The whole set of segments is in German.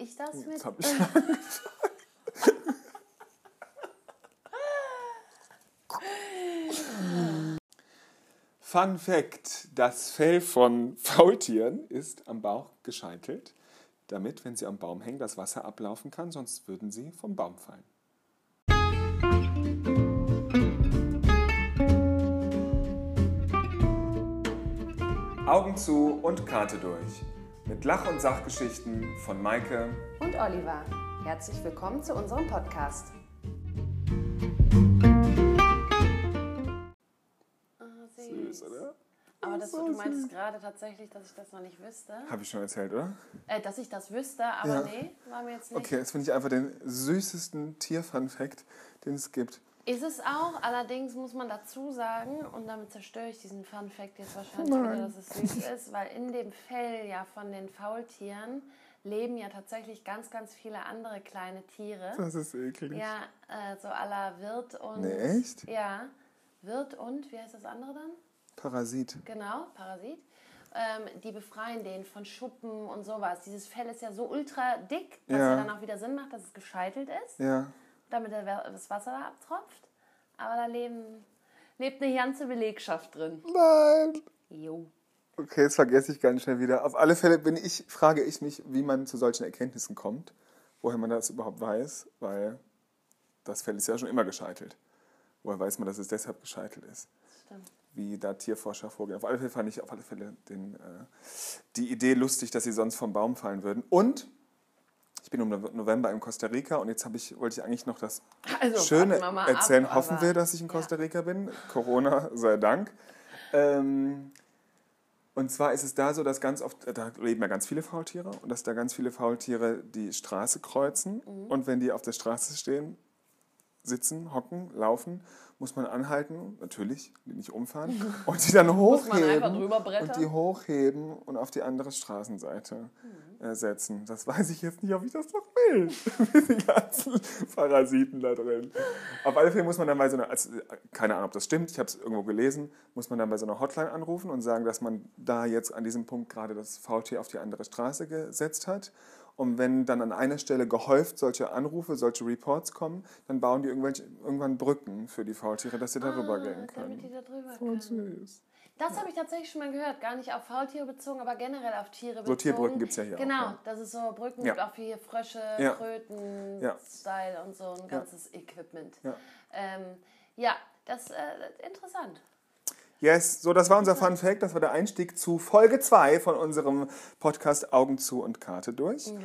Ich das mit. Jetzt hab ich. Fun Fact: Das Fell von Faultieren ist am Bauch gescheitelt, damit, wenn sie am Baum hängen, das Wasser ablaufen kann, sonst würden sie vom Baum fallen. Augen zu und Karte durch. Mit Lach- und Sachgeschichten von Maike Und Oliver. Herzlich willkommen zu unserem Podcast. Ah, Süß, oder? Aber das, du meintest gerade tatsächlich, dass ich das noch nicht wüsste. Habe ich schon erzählt, oder? Äh, dass ich das wüsste, aber Ja. nee, war mir jetzt nicht. Okay, jetzt finde ich einfach den süßesten Tier-Fun-Fact, den es gibt. Ist es auch, allerdings muss man dazu sagen, und damit zerstöre ich diesen Fun Fact jetzt wahrscheinlich Nein. wieder, dass es süß ist, weil in dem Fell ja von den Faultieren leben ja tatsächlich ganz, ganz viele andere kleine Tiere. Das ist eklig. Ja, äh, so aller Wirt und. Nee, echt? Ja, Wirt und, wie heißt das andere dann? Parasit. Genau, Parasit. Ähm, die befreien den von Schuppen und sowas. Dieses Fell ist ja so ultra dick, was ja. Ja. dann auch wieder Sinn macht, dass es gescheitelt ist, Ja. Damit das Wasser da abtropft. Aber da leben, lebt eine ganze Belegschaft drin. Nein. Jo. Okay, das vergesse ich ganz schnell wieder. Auf alle Fälle bin ich, frage ich mich, wie man zu solchen Erkenntnissen kommt. Woher man das überhaupt weiß, weil das Fell ist ja schon immer gescheitelt. Woher weiß man, dass es deshalb gescheitelt ist? Stimmt. Wie da Tierforscher vorgehen. Auf alle Fälle fand ich auf alle Fälle den, äh, die Idee lustig, dass sie sonst vom Baum fallen würden. Und ich bin im No- November in Costa Rica und jetzt habe ich, wollte ich eigentlich noch das Also, Schöne erzählen. ab, Hoffen wir, dass ich in Ja. Costa Rica bin. Corona sei Dank. Ähm, und zwar ist es da so, dass ganz oft, da leben ja ganz viele Faultiere und dass da ganz viele Faultiere die Straße kreuzen. Mhm. Und wenn die auf der Straße stehen, sitzen, hocken, laufen, muss man anhalten, natürlich, nicht umfahren, und die dann hochheben und die hochheben und auf die andere Straßenseite Mhm. äh, setzen. Das weiß ich jetzt nicht, ob ich das noch will. Mit den ganzen Parasiten da drin. Auf alle Fälle muss man dann bei so einer, also, keine Ahnung, ob das stimmt, ich habe es irgendwo gelesen, muss man dann bei so einer Hotline anrufen und sagen, dass man da jetzt an diesem Punkt gerade das Faultier auf die andere Straße gesetzt hat. Und wenn dann an einer Stelle gehäuft solche Anrufe, solche Reports kommen, dann bauen die irgendwelche, irgendwann Brücken für die Faultiere, dass sie darüber Ah, gehen damit die können. da drüber Voll können. süß. Das habe ich tatsächlich schon mal gehört. Gar nicht auf Faultiere bezogen, aber generell auf Tiere bezogen. So Tierbrücken gibt's ja hier auch, Genau, ja. dass es so Brücken Ja. gibt, auch für hier Frösche, Ja. Kröten, Ja. Style und so ein ganzes Equipment. Ja. Ähm, ja, das ist äh, interessant. Yes, so das war unser Fun Fact. Das war der Einstieg zu Folge 2 von unserem Podcast Augen zu und Karte durch. Genau.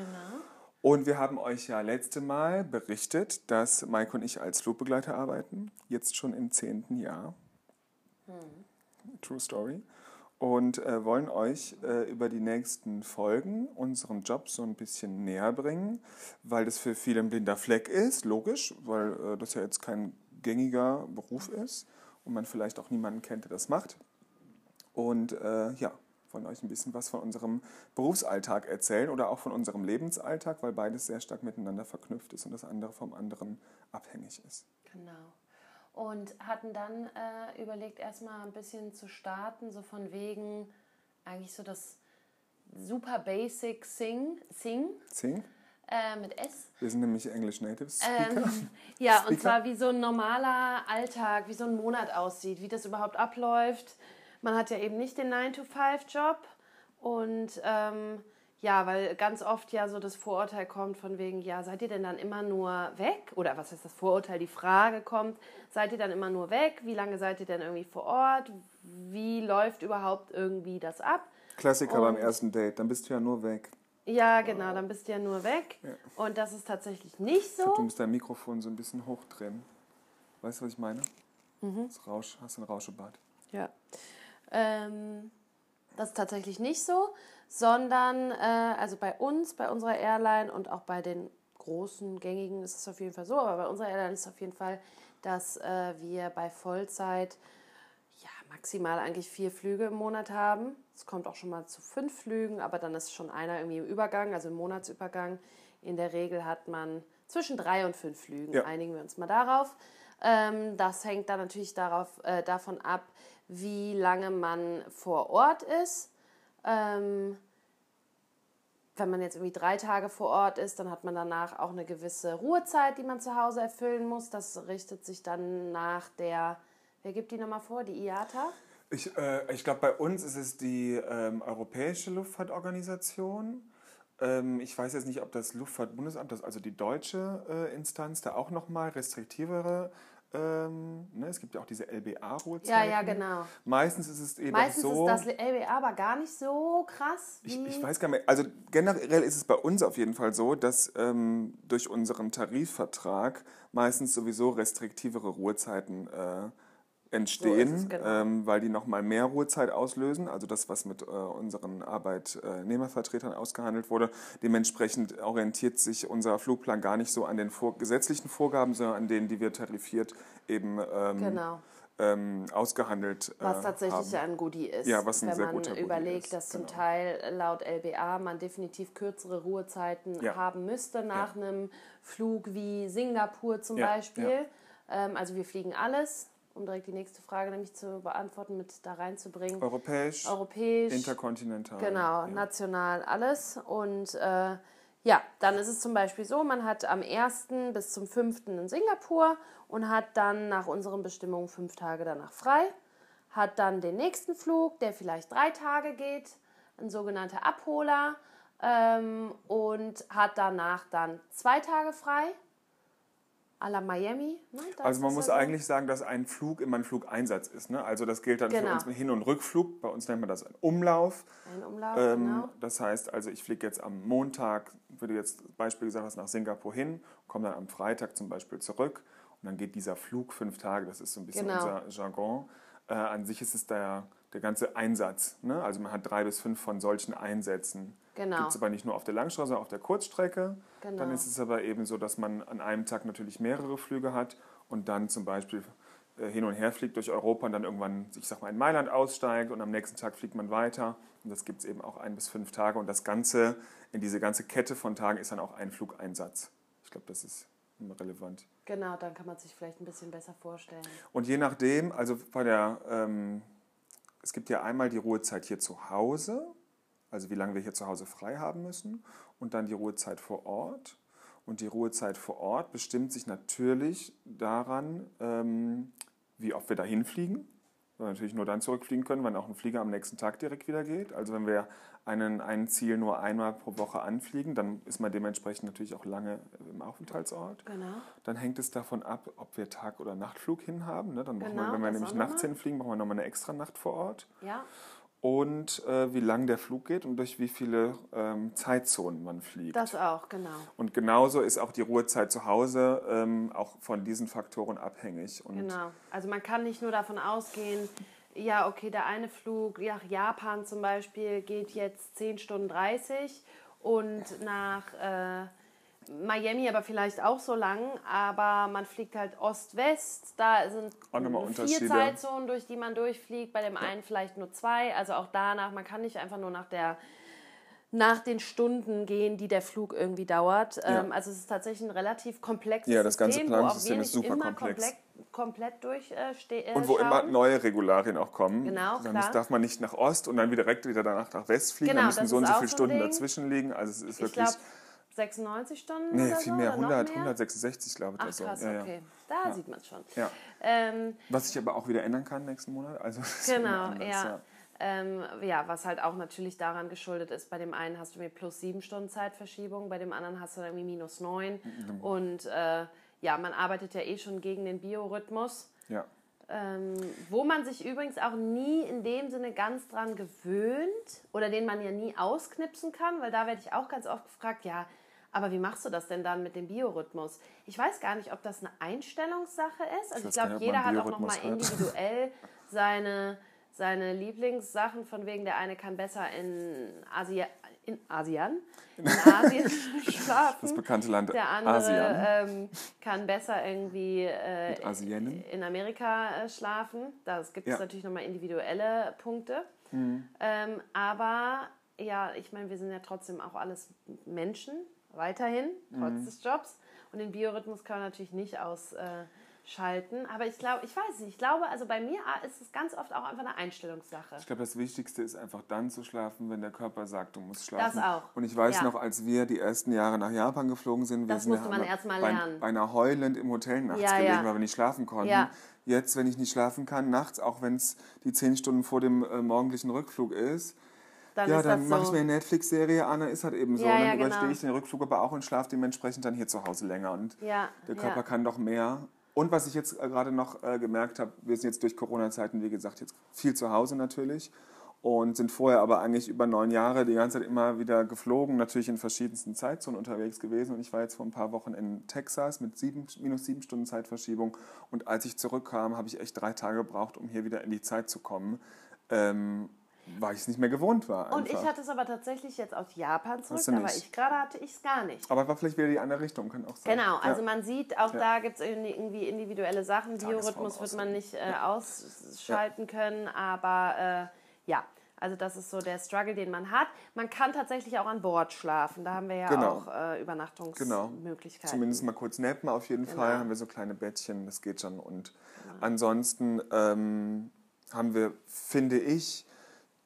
Und wir haben euch ja letzte Mal berichtet, dass Mike und ich als Flugbegleiter arbeiten. Jetzt schon im zehnten Jahr. True Story. Und äh, wollen euch äh, über die nächsten Folgen unseren Job so ein bisschen näher bringen, weil das für viele ein blinder Fleck ist, logisch, weil äh, das ja jetzt kein gängiger Beruf ist und man vielleicht auch niemanden kennt, der das macht. Und äh, ja, wollen euch ein bisschen was von unserem Berufsalltag erzählen oder auch von unserem Lebensalltag, weil beides sehr stark miteinander verknüpft ist und das andere vom anderen abhängig ist. Genau. Und hatten dann äh, überlegt, erstmal ein bisschen zu starten, so von wegen eigentlich so das super basic Sing, Sing Sing? Äh, mit S. Wir sind nämlich English Native Speaker. Ähm, ja, und Speaker. zwar wie so ein normaler Alltag, wie so ein Monat aussieht, wie das überhaupt abläuft. Man hat ja eben nicht den 9-to-5-Job und ähm, ja, weil ganz oft ja so das Vorurteil kommt von wegen, ja, seid ihr denn dann immer nur weg? Oder was heißt das Vorurteil? Die Frage kommt, seid ihr dann immer nur weg? Wie lange seid ihr denn irgendwie vor Ort? Wie läuft überhaupt irgendwie das ab? Klassiker beim Und- ersten Date, dann bist du ja nur weg. Ja, genau, dann bist du ja nur weg. Und das ist tatsächlich nicht Du so. musst dein Mikrofon so ein bisschen hochdrehen. Weißt du, was ich meine? Das Rausch, hast du ein Rauschebad. Ja. Ähm, das ist tatsächlich nicht so, sondern äh, also bei uns, bei unserer Airline und auch bei den großen gängigen ist es auf jeden Fall so, aber bei unserer Airline ist es auf jeden Fall, dass äh, wir bei Vollzeit ja maximal eigentlich vier Flüge im Monat haben. Es kommt auch schon mal zu fünf Flügen, aber dann ist schon einer irgendwie im Übergang, also im Monatsübergang. In der Regel hat man zwischen drei und fünf Flügen. Ja. Einigen wir uns mal darauf. Ähm, das hängt dann natürlich darauf, äh, davon ab, wie lange man vor Ort ist. Ähm, wenn man jetzt irgendwie drei Tage vor Ort ist, dann hat man danach auch eine gewisse Ruhezeit, die man zu Hause erfüllen muss. Das richtet sich dann nach der, wer gibt die nochmal vor, die IATA? Ich, äh, ich glaube, bei uns ist es die ähm, Europäische Luftfahrtorganisation. Ähm, ich weiß jetzt nicht, ob das Luftfahrtbundesamt, das also die deutsche äh, Instanz, da auch nochmal restriktivere ähm, ne, es gibt ja auch diese LBA-Ruhezeiten. Ja, ja, genau. Meistens ist es eben Meistens so. ist das LBA aber gar nicht so krass. Ich, ich weiß gar nicht, also generell ist es bei uns auf jeden Fall so, dass ähm, durch unseren Tarifvertrag meistens sowieso restriktivere Ruhezeiten äh, entstehen, So genau. ähm, weil die nochmal mehr Ruhezeit auslösen, also das, was mit äh, unseren Arbeitnehmervertretern ausgehandelt wurde. Dementsprechend orientiert sich unser Flugplan gar nicht so an den vor gesetzlichen Vorgaben, sondern an denen, die wir tarifiert eben ähm, Genau. ähm, ausgehandelt äh, Was tatsächlich haben. ja ein Goodie ist. Ja, was ein wenn sehr man guter überlegt, ist, dass zum genau. Teil laut LBA man definitiv kürzere Ruhezeiten Ja. haben müsste nach einem Flug wie Singapur zum Ja, Beispiel. ja. Ähm, also wir fliegen alles, um direkt die nächste Frage nämlich zu beantworten, mit da reinzubringen. Europäisch, Europäisch, interkontinental. Genau, ja. national alles. Und äh, ja, dann ist es zum Beispiel so, man hat am 1. bis zum 5. in Singapur und hat dann nach unseren Bestimmungen fünf Tage danach frei. Hat dann den nächsten Flug, der vielleicht drei Tage geht, ein sogenannter Abholer. Ähm, und hat danach dann zwei Tage frei. A la Miami. Ne? Da Also man muss ja so. eigentlich sagen, dass ein Flug immer ein Flugeinsatz ist. Ne? Also das gilt dann für Genau. uns mit Hin- und Rückflug. Bei uns nennt man das einen Umlauf. Ein Umlauf, Ähm, genau. Das heißt, also ich fliege jetzt am Montag, wie du jetzt Beispiel gesagt hast, nach Singapur hin, komme dann am Freitag zum Beispiel zurück und dann geht dieser Flug fünf Tage, das ist so ein bisschen Genau. unser Jargon. Äh, an sich ist es der, der ganze Einsatz. Ne? Also man hat drei bis fünf von solchen Einsätzen. Genau. Gibt es aber nicht nur auf der Langstrecke, sondern auf der Kurzstrecke. Dann Genau. ist es aber eben so, dass man an einem Tag natürlich mehrere Flüge hat und dann zum Beispiel äh, hin und her fliegt durch Europa und dann irgendwann, ich sag mal, in Mailand aussteigt und am nächsten Tag fliegt man weiter. Und das gibt es eben auch ein bis fünf Tage. Und das Ganze, in diese ganze Kette von Tagen ist dann auch ein Flugeinsatz. Ich glaube, das ist immer relevant. Genau, dann kann man sich vielleicht ein bisschen besser vorstellen. Und je nachdem, also bei der, ähm, es gibt ja einmal die Ruhezeit hier zu Hause, also wie lange wir hier zu Hause frei haben müssen, und dann die Ruhezeit vor Ort. Und die Ruhezeit vor Ort bestimmt sich natürlich daran, ähm, wie oft wir dahin fliegen. Weil wir natürlich nur dann zurückfliegen können, wenn auch ein Flieger am nächsten Tag direkt wieder geht. Also wenn wir einen, ein Ziel nur einmal pro Woche anfliegen, dann ist man dementsprechend natürlich auch lange im Aufenthaltsort. Genau. Dann hängt es davon ab, ob wir Tag- oder Nachtflug hinhaben. Ne? Dann Genau, wir, wenn wir nämlich nachts hinfliegen, brauchen wir nochmal eine extra Nacht vor Ort. Ja, Und äh, wie lang der Flug geht und durch wie viele ähm, Zeitzonen man fliegt. das auch, genau. und genauso ist auch die Ruhezeit zu Hause ähm, auch von diesen Faktoren abhängig. Und Genau. Also man kann nicht nur davon ausgehen, ja, okay, der eine Flug nach Japan zum Beispiel geht jetzt 10 Stunden 30 und nach äh, Miami aber vielleicht auch so lang, aber man fliegt halt Ost-West, da sind vier. Zeitzonen, durch die man durchfliegt, bei dem einen vielleicht nur zwei, also auch danach, man kann nicht einfach nur nach der nach den Stunden gehen, die der Flug irgendwie dauert. Ähm, also es ist tatsächlich ein relativ komplexes Ja, das ganze System, Planungssystem ist super immer komplex. komplett, durchstehen. Äh, Und wo immer neue Regularien auch kommen. Genau, dann klar. darf man nicht nach Ost und dann wieder direkt wieder danach nach West fliegen. Genau, da müssen so und so viele Stunden Ding. dazwischen liegen. Also es ist Ich wirklich. glaube 96 Stunden Nee, viel so, mehr. oder noch 100, mehr? 166, glaube ich. Ach so. krass, Ja, ja. okay. Da sieht man es schon. Ja. Ähm, Was sich aber auch wieder ändern kann nächsten Monat. Also Genau, anders, ja. Ähm, ja, was halt auch natürlich daran geschuldet ist, bei dem einen hast du irgendwie plus sieben Stunden Zeitverschiebung, bei dem anderen hast du dann irgendwie minus neun. Mhm. Und äh, ja, man arbeitet ja eh schon gegen den Biorhythmus. Ja. Ähm, wo man sich übrigens auch nie in dem Sinne ganz dran gewöhnt oder den man ja nie ausknipsen kann, weil da werde ich auch ganz oft gefragt, ja, aber wie machst du das denn dann mit dem Biorhythmus? Ich weiß gar nicht, ob das eine Einstellungssache ist. Also ich, gar glaube, jeder hat auch nochmal individuell seine, seine Lieblingssachen, von wegen der eine kann besser in, Asia, in Asien, in Asien schlafen. Das bekannte Land Der andere Asien. ähm, kann besser irgendwie äh, in Amerika äh, schlafen. Das gibt es Ja. Mhm. natürlich nochmal individuelle Punkte. Ähm, aber ja, ich meine, wir sind ja trotzdem auch alles Menschen, weiterhin, trotz Mhm. des Jobs. Und den Biorhythmus kann man natürlich nicht aus, äh, schalten. Aber ich glaube, ich weiß nicht, ich glaube, also bei mir ist es ganz oft auch einfach eine Einstellungssache. Ich glaube, das Wichtigste ist einfach dann zu schlafen, wenn der Körper sagt, du musst schlafen. Das auch. Und ich weiß Ja. noch, als wir die ersten Jahre nach Japan geflogen sind, wir Das sind musste man haben erst mal bei, lernen. beinahe heulend im Hotel nachts Ja, gelegen, ja. weil wir nicht schlafen konnten. Ja. Jetzt, wenn ich nicht schlafen kann, nachts, auch wenn es die zehn Stunden vor dem äh, morgendlichen Rückflug ist, Dann ja, dann mache ich so. mir eine Netflix-Serie an, dann ist halt eben so. Ja, und dann ja, genau. überstehe ich den Rückflug aber auch und schlafe dementsprechend dann hier zu Hause länger. Und Ja, der Körper kann doch mehr. Und was ich jetzt äh, gerade noch äh, gemerkt habe, wir sind jetzt durch Corona-Zeiten, wie gesagt, jetzt viel zu Hause natürlich und sind vorher aber eigentlich über neun Jahre die ganze Zeit immer wieder geflogen, natürlich in verschiedensten Zeitzonen unterwegs gewesen. Und ich war jetzt vor ein paar Wochen in Texas mit sieben, minus sieben Stunden Zeitverschiebung. Und als ich zurückkam, habe ich echt drei Tage gebraucht, um hier wieder in die Zeit zu kommen, ähm, weil ich es nicht mehr gewohnt war. Und ich einfach. hatte es aber tatsächlich jetzt aus Japan zurück, nicht. ich gerade, hatte ich es gar nicht. aber war vielleicht wieder die andere Richtung, kann auch sein. Genau, also ja. man sieht, auch Ja. da gibt es irgendwie individuelle Sachen. Biorhythmus wird man nicht äh, ausschalten können, aber äh, ja, also das ist so der Struggle, den man hat. Man kann tatsächlich auch an Bord schlafen, da haben wir ja Genau. auch äh, Genau. Übernachtungsmöglichkeiten. Zumindest mal kurz nappen auf jeden Genau. Fall. Haben wir so kleine Bettchen, das geht schon. Und ansonsten ähm, haben wir, finde ich,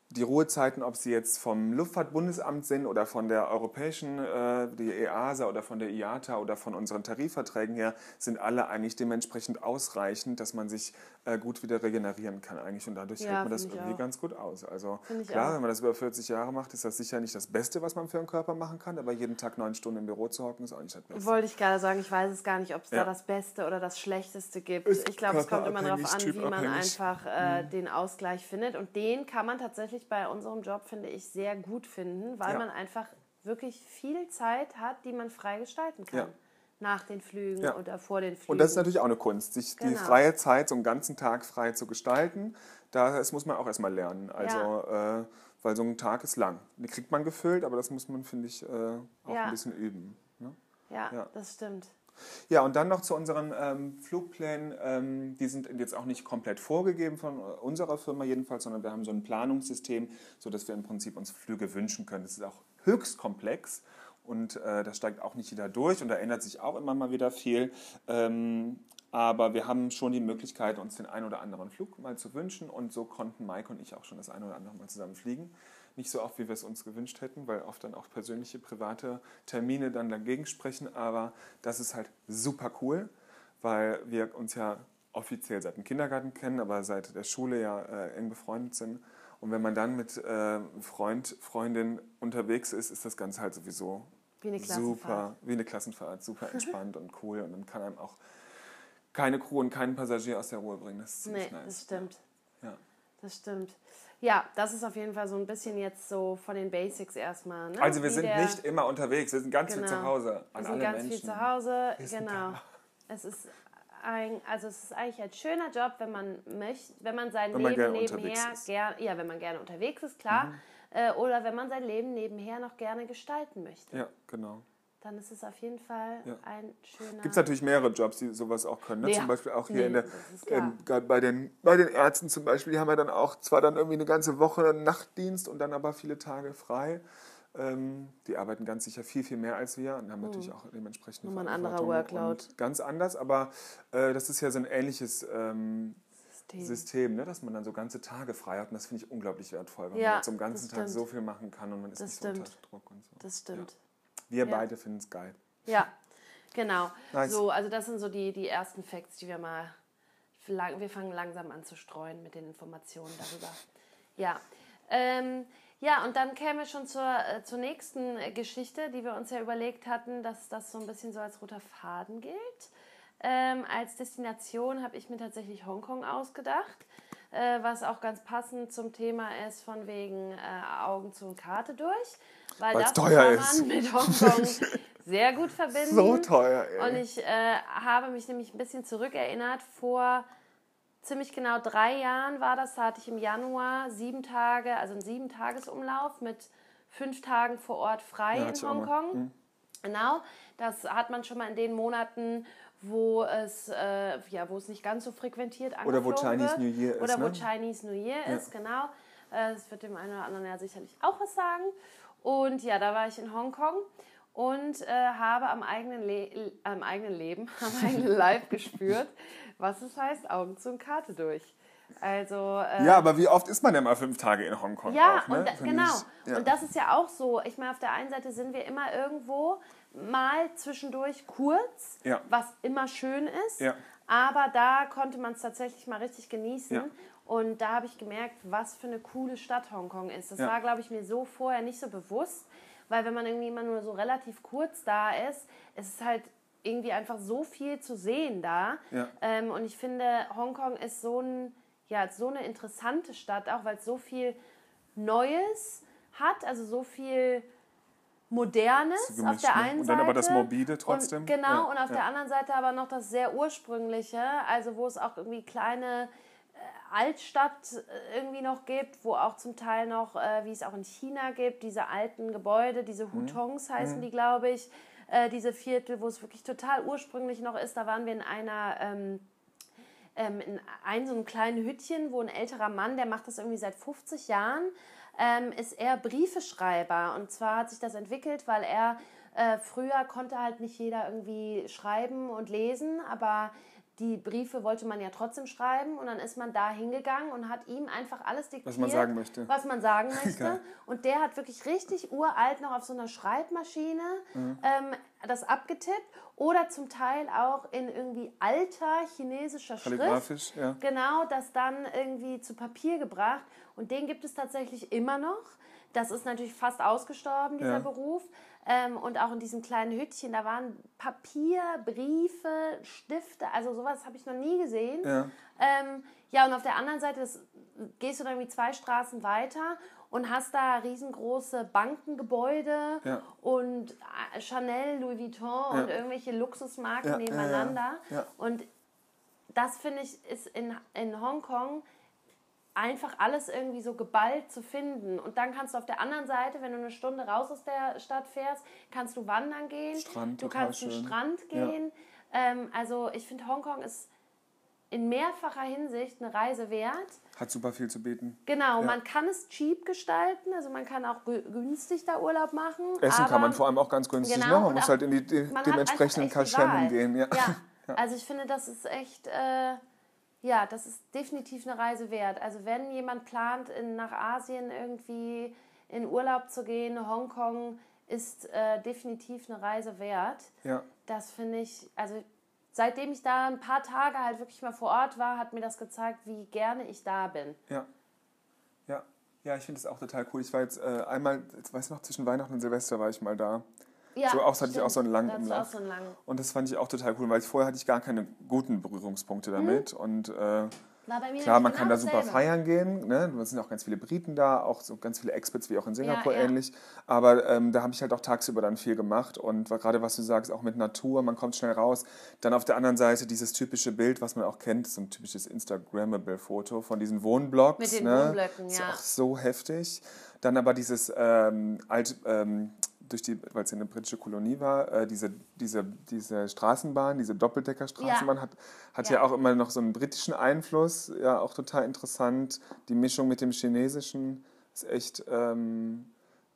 die Ruhezeiten, ob sie jetzt vom Luftfahrtbundesamt sind oder von der europäischen, äh, die EASA oder von der IATA oder von unseren Tarifverträgen her, sind alle eigentlich dementsprechend ausreichend, dass man sich äh, gut wieder regenerieren kann eigentlich. Und dadurch Ja, hält man das irgendwie auch. ganz gut aus. Also klar, auch. wenn man das über 40 Jahre macht, ist das sicher nicht das Beste, was man für einen Körper machen kann, aber jeden Tag neun Stunden im Büro zu hocken, ist auch nicht das Beste. Wollte ich gerade sagen, ich weiß es gar nicht, ob es Ja. da das Beste oder das Schlechteste gibt. Ist Ich glaube, es kommt immer darauf an, wie man einfach äh, den Ausgleich findet. Und den kann man tatsächlich bei unserem Job, finde ich, sehr gut finden, weil Ja. man einfach wirklich viel Zeit hat, die man frei gestalten kann. Ja. Nach den Flügen Ja. oder vor den Flügen. Und das ist natürlich auch eine Kunst, sich die Genau. freie Zeit so einen ganzen Tag frei zu gestalten. Das muss man auch erstmal lernen. Also, äh, weil so ein Tag ist lang. Die kriegt man gefüllt, aber das muss man, finde ich, äh, auch Ja. ein bisschen üben. Ne? ja, Ja. das stimmt. Ja, und dann noch zu unseren ähm, Flugplänen. Ähm, die sind jetzt auch nicht komplett vorgegeben von äh, unserer Firma jedenfalls, sondern wir haben so ein Planungssystem, sodass wir im Prinzip uns Flüge wünschen können. Das ist auch höchst komplex und äh, da steigt auch nicht jeder durch und da ändert sich auch immer mal wieder viel. Ähm, aber wir haben schon die Möglichkeit, uns den einen oder anderen Flug mal zu wünschen und so konnten Mike und ich auch schon das eine oder andere Mal zusammen fliegen. Nicht so oft, wie wir es uns gewünscht hätten, weil oft dann auch persönliche, private Termine dann dagegen sprechen. Aber das ist halt super cool, weil wir uns ja offiziell seit dem Kindergarten kennen, aber seit der Schule ja äh, eng befreundet sind. Und wenn man dann mit äh, Freund, Freundin unterwegs ist, ist das Ganze halt sowieso Wie eine super, Klassenfahrt. wie eine Klassenfahrt, super entspannt und cool. Und dann kann einem auch keine Crew und keinen Passagier aus der Ruhe bringen. Das ist ziemlich Nee, nice. das stimmt. Ja. Das stimmt. Ja, das ist auf jeden Fall so ein bisschen jetzt so von den Basics erstmal. Ne? Also wir Wie sind der- nicht immer unterwegs, wir sind ganz viel Genau. zu Hause. An Wir alle sind ganz Menschen. viel zu Hause, genau. da. Es ist ein, also es ist eigentlich ein schöner Job, wenn man möchte, wenn man sein Wenn man Leben unterwegs nebenher. Mhm. gern, ja, wenn man gerne unterwegs ist, klar, äh, oder wenn man sein Leben nebenher noch gerne gestalten möchte, Ja, genau. dann ist es auf jeden Fall Ja. ein schöner. Gibt es natürlich mehrere Jobs, die sowas auch können. Ne? Ja. Zum Beispiel auch hier Nee, in der, ähm, gerade bei den, bei den Ärzten zum Beispiel, die haben ja dann auch zwar dann irgendwie eine ganze Woche Nachtdienst und dann aber viele Tage frei. Ähm, die arbeiten ganz sicher viel, viel mehr als wir und haben natürlich auch dementsprechend Hm. Nochmal ein anderer Workload. Ganz anders, aber äh, das ist ja so ein ähnliches ähm, System. System, ne? dass man dann so ganze Tage frei hat und das finde ich unglaublich wertvoll, weil Ja, man zum ganzen Tag stimmt. so viel machen kann und man ist Das nicht so unter stimmt. Druck und so. Das stimmt. Wir Ja. beide finden es geil. Ja, genau. Nice. So, also das sind so die, die ersten Facts, die wir mal. Wir fangen langsam an zu streuen mit den Informationen darüber. Ja. Ähm, ja, und dann kämen wir schon zur, äh, zur nächsten Geschichte, die wir uns ja überlegt hatten, dass das so ein bisschen so als roter Faden gilt. Ähm, als Destination habe ich mir tatsächlich Hongkong ausgedacht, äh, was auch ganz passend zum Thema ist, von wegen äh, Augen zu und Karte durch. Weil Weil's das teuer kann ist. man mit Hongkong sehr gut verbinden. So teuer, ey. Und ich äh, habe mich nämlich ein bisschen zurückerinnert. Vor ziemlich genau drei Jahren war das. Da hatte ich im Januar sieben Tage, also einen sieben Tagesumlauf mit fünf Tagen vor Ort frei Ja, in mal. Mhm. Hongkong. Genau, das hat man schon mal in den Monaten, wo es, äh, ja, wo es nicht ganz so frequentiert Oder wo angeflogen Chinese wird. New Year ist, Oder wo ne? Chinese New Year Ja. ist, genau. Äh, Das wird dem einen oder anderen ja sicherlich auch was sagen. Und ja, da war ich in Hongkong. und äh, habe am eigenen, Le am eigenen Leben, am eigenen Leib gespürt, was es heißt, Augen zu und Karte durch. Also, äh, ja, aber wie oft ist man denn mal fünf Tage in Hongkong? Ja, auch, ne? und da, genau. Ich, ja. Und das ist ja auch so. Ich meine, auf der einen Seite sind wir immer irgendwo mal zwischendurch kurz, ja. was immer schön ist. Ja. Aber da konnte man es tatsächlich mal richtig genießen. Ja. Und da habe ich gemerkt, was für eine coole Stadt Hongkong ist. Das war, glaube ich, mir so vorher nicht so bewusst, weil wenn man irgendwie immer nur so relativ kurz da ist, ist es halt irgendwie einfach so viel zu sehen da. Ähm, und ich finde, Hongkong ist so, ein, ja, so eine interessante Stadt, auch weil es so viel Neues hat, also so viel Modernes So auf gemischt, der ne? einen Und Seite. dann aber das Morbide trotzdem. Und, genau, Ja, und auf ja. der anderen Seite aber noch das sehr ursprüngliche, also wo es auch irgendwie kleine äh, Altstadt äh, irgendwie noch gibt, wo auch zum Teil noch, äh, wie es auch in China gibt, diese alten Gebäude, diese Mhm. Hutongs heißen die, glaube ich, äh, diese Viertel, wo es wirklich total ursprünglich noch ist. Da waren wir in einer... Ähm, ähm, in ein so einem kleinen Hütchen, wo ein älterer Mann, der macht das irgendwie seit 50 Jahren, ähm, ist er Briefeschreiber. Und zwar hat sich das entwickelt, weil er äh, früher konnte halt nicht jeder irgendwie schreiben und lesen, aber die Briefe wollte man ja trotzdem schreiben und dann ist man da hingegangen und hat ihm einfach alles diktiert, man sagen möchte. was man sagen möchte. Und der hat wirklich richtig uralt noch auf so einer Schreibmaschine Mhm. ähm, das abgetippt oder zum Teil auch in irgendwie alter chinesischer Schrift. Kalligrafisch, ja. Genau, das dann irgendwie zu Papier gebracht. Und den gibt es tatsächlich immer noch. Das ist natürlich fast ausgestorben, dieser Ja. Beruf. Ähm, und auch in diesem kleinen Hütchen, da waren Papier, Briefe, Stifte, also sowas habe ich noch nie gesehen. Ja. Ähm, ja, und auf der anderen Seite das, gehst du dann irgendwie zwei Straßen weiter und hast da riesengroße Bankengebäude Ja. und äh, Chanel, Louis Vuitton und Ja. irgendwelche Luxusmarken nebeneinander. Und das finde ich ist in, in Hongkong einfach alles irgendwie so geballt zu finden. Und dann kannst du auf der anderen Seite, wenn du eine Stunde raus aus der Stadt fährst, kannst du wandern gehen. Strand, du kannst zum schön. Strand Ja. gehen. Ähm, also ich finde Hongkong ist in mehrfacher Hinsicht eine Reise wert. Hat super viel zu bieten. Genau, Ja. man kann es cheap gestalten, also man kann auch gü- günstig da Urlaub machen. Essen kann man vor allem auch ganz günstig. Genau, ne? Man muss halt in die, die dementsprechenden Wahl. gehen. Ja. Ja. also ich finde, das ist echt, äh, ja, das ist definitiv eine Reise wert. Also wenn jemand plant, in, nach Asien irgendwie in Urlaub zu gehen, Hongkong ist äh, definitiv eine Reise wert. ja. Das finde ich, also seitdem ich da ein paar Tage halt wirklich mal vor Ort war, hat mir das gezeigt, wie gerne ich da bin. Ja. Ja. Ja, ich finde es auch total cool. Ich war jetzt äh, einmal, jetzt weiß ich noch, zwischen Weihnachten und Silvester war ich mal da. Ja, So auch hatte ich auch so einen langen Umlauf. so langen. Und das fand ich auch total cool, weil vorher hatte ich gar keine guten Berührungspunkte damit. Und äh, War bei mir klar, man kann genau da super dasselbe. feiern gehen. Ne? Es sind auch ganz viele Briten da, auch so ganz viele Expats wie auch in Singapur Ja, ja. ähnlich. Aber ähm, da habe ich halt auch tagsüber dann viel gemacht. Und gerade was du sagst, auch mit Natur, man kommt schnell raus. Dann auf der anderen Seite dieses typische Bild, was man auch kennt, so ein typisches Instagrammable-Foto von diesen Wohnblocks. Mit den ne? Wohnblöcken, ist ja. auch so heftig. Dann aber dieses ähm, alt, ähm, durch die, weil es ja eine britische Kolonie war, äh, diese, diese, diese Straßenbahn, diese Doppeldeckerstraßenbahn hat, hat ja. Ja. auch immer noch so einen britischen Einfluss, ja auch total interessant. Die Mischung mit dem Chinesischen ist echt, ähm,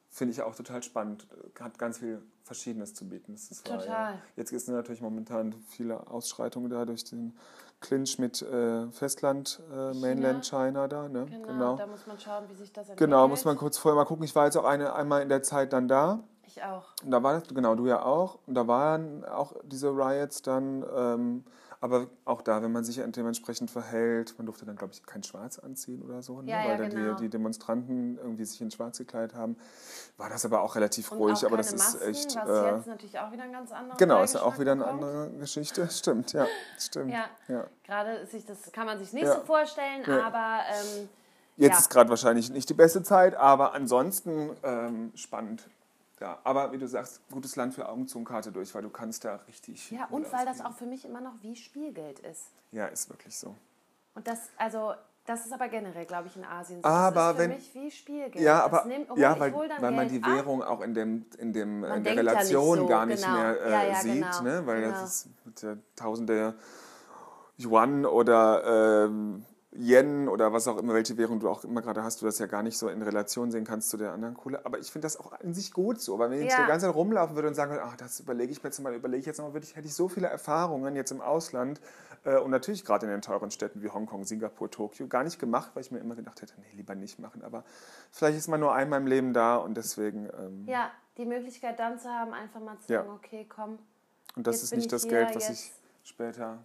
finde ich auch total spannend. Hat ganz viel Verschiedenes zu bieten. Ist wahr, Ja. Total. Jetzt sind natürlich momentan viele Ausschreitungen da durch den Clinch mit äh, Festland, äh, Mainland China da. Ne? Genau, da muss man schauen, wie sich das entwickelt. Genau, muss man kurz vorher mal gucken. Ich war jetzt auch eine, einmal in der Zeit dann da. Ich auch. Da war das, genau, du ja auch. Und da waren auch diese Riots dann. Ähm, aber auch da, wenn man sich dementsprechend verhält, man durfte dann, glaube ich, kein Schwarz anziehen oder so, ne? Ja, ja, weil dann genau. die, die Demonstranten irgendwie sich in Schwarz gekleidet haben. War das aber auch relativ Und ruhig. auch aber das Masken, ist echt. was Äh, jetzt natürlich auch wieder ein ganz anderer genau, ist ja auch wieder eine bekommt. andere Geschichte. Stimmt, ja. Stimmt. Ja. ja. Gerade sich das kann man sich nicht Ja. so vorstellen, aber ähm, Jetzt Ja. ist gerade wahrscheinlich nicht die beste Zeit, aber ansonsten ähm, spannend. Ja, aber wie du sagst, gutes Land für Augen zu und Karte durch, weil du kannst da richtig. ja und weil das ausgeben. auch für mich immer noch wie Spielgeld ist. Ja, ist wirklich so. Und das also das ist aber generell, glaube ich, in Asien so. Aber das ist für wenn- mich wie Spielgeld. Ja, Das aber nimmt- oh, ja, weil, weil man die ab. Währung auch in dem in dem in der ja nicht Relation so, gar nicht genau. mehr äh, Ja, ja, sieht, genau, ne? Weil genau. das ist mit der tausende Yuan oder ähm, Yen oder was auch immer, welche Währung du auch immer gerade hast, du das ja gar nicht so in Relation sehen kannst zu der anderen Kohle. Aber ich finde das auch in sich gut so, weil wenn ich Ja. die ganze Zeit rumlaufen würde und sagen würde, ach, das überlege ich mir jetzt mal, überlege ich jetzt mal, würde ich, hätte ich so viele Erfahrungen jetzt im Ausland äh, und natürlich gerade in den teuren Städten wie Hongkong, Singapur, Tokio gar nicht gemacht, weil ich mir immer gedacht hätte, nee, lieber nicht machen. Aber vielleicht ist man nur einmal im Leben da und deswegen, ähm, Ja, die Möglichkeit dann zu haben, einfach mal zu Ja. sagen, okay, komm. und das jetzt ist nicht ich das Geld, was jetzt- ich später,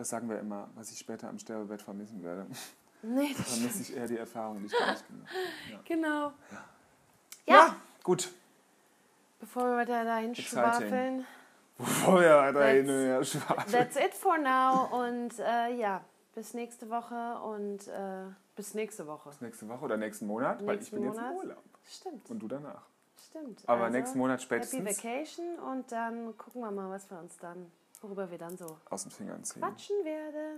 das sagen wir immer, was ich später am Sterbebett vermissen werde. Nee, das Vermisse ich eher die Erfahrung, die ich gar nicht gemacht habe. genau. Ja. Ja, gut. bevor wir weiter dahin schwafeln. Bevor wir weiterhin That's- ja, schwafeln. That's it for now. Und äh, ja, bis nächste Woche und äh, bis nächste Woche. Nächste Woche oder nächsten Monat, weil ich Nächsten bin jetzt im Monat. Urlaub. Stimmt, Und du danach. stimmt. Aber Also, nächsten Monat Happy spätestens Vacation und dann gucken wir mal, was wir uns dann, worüber wir dann so aus den Fingern ziehen. quatschen werden.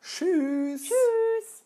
Tschüss. Tschüss!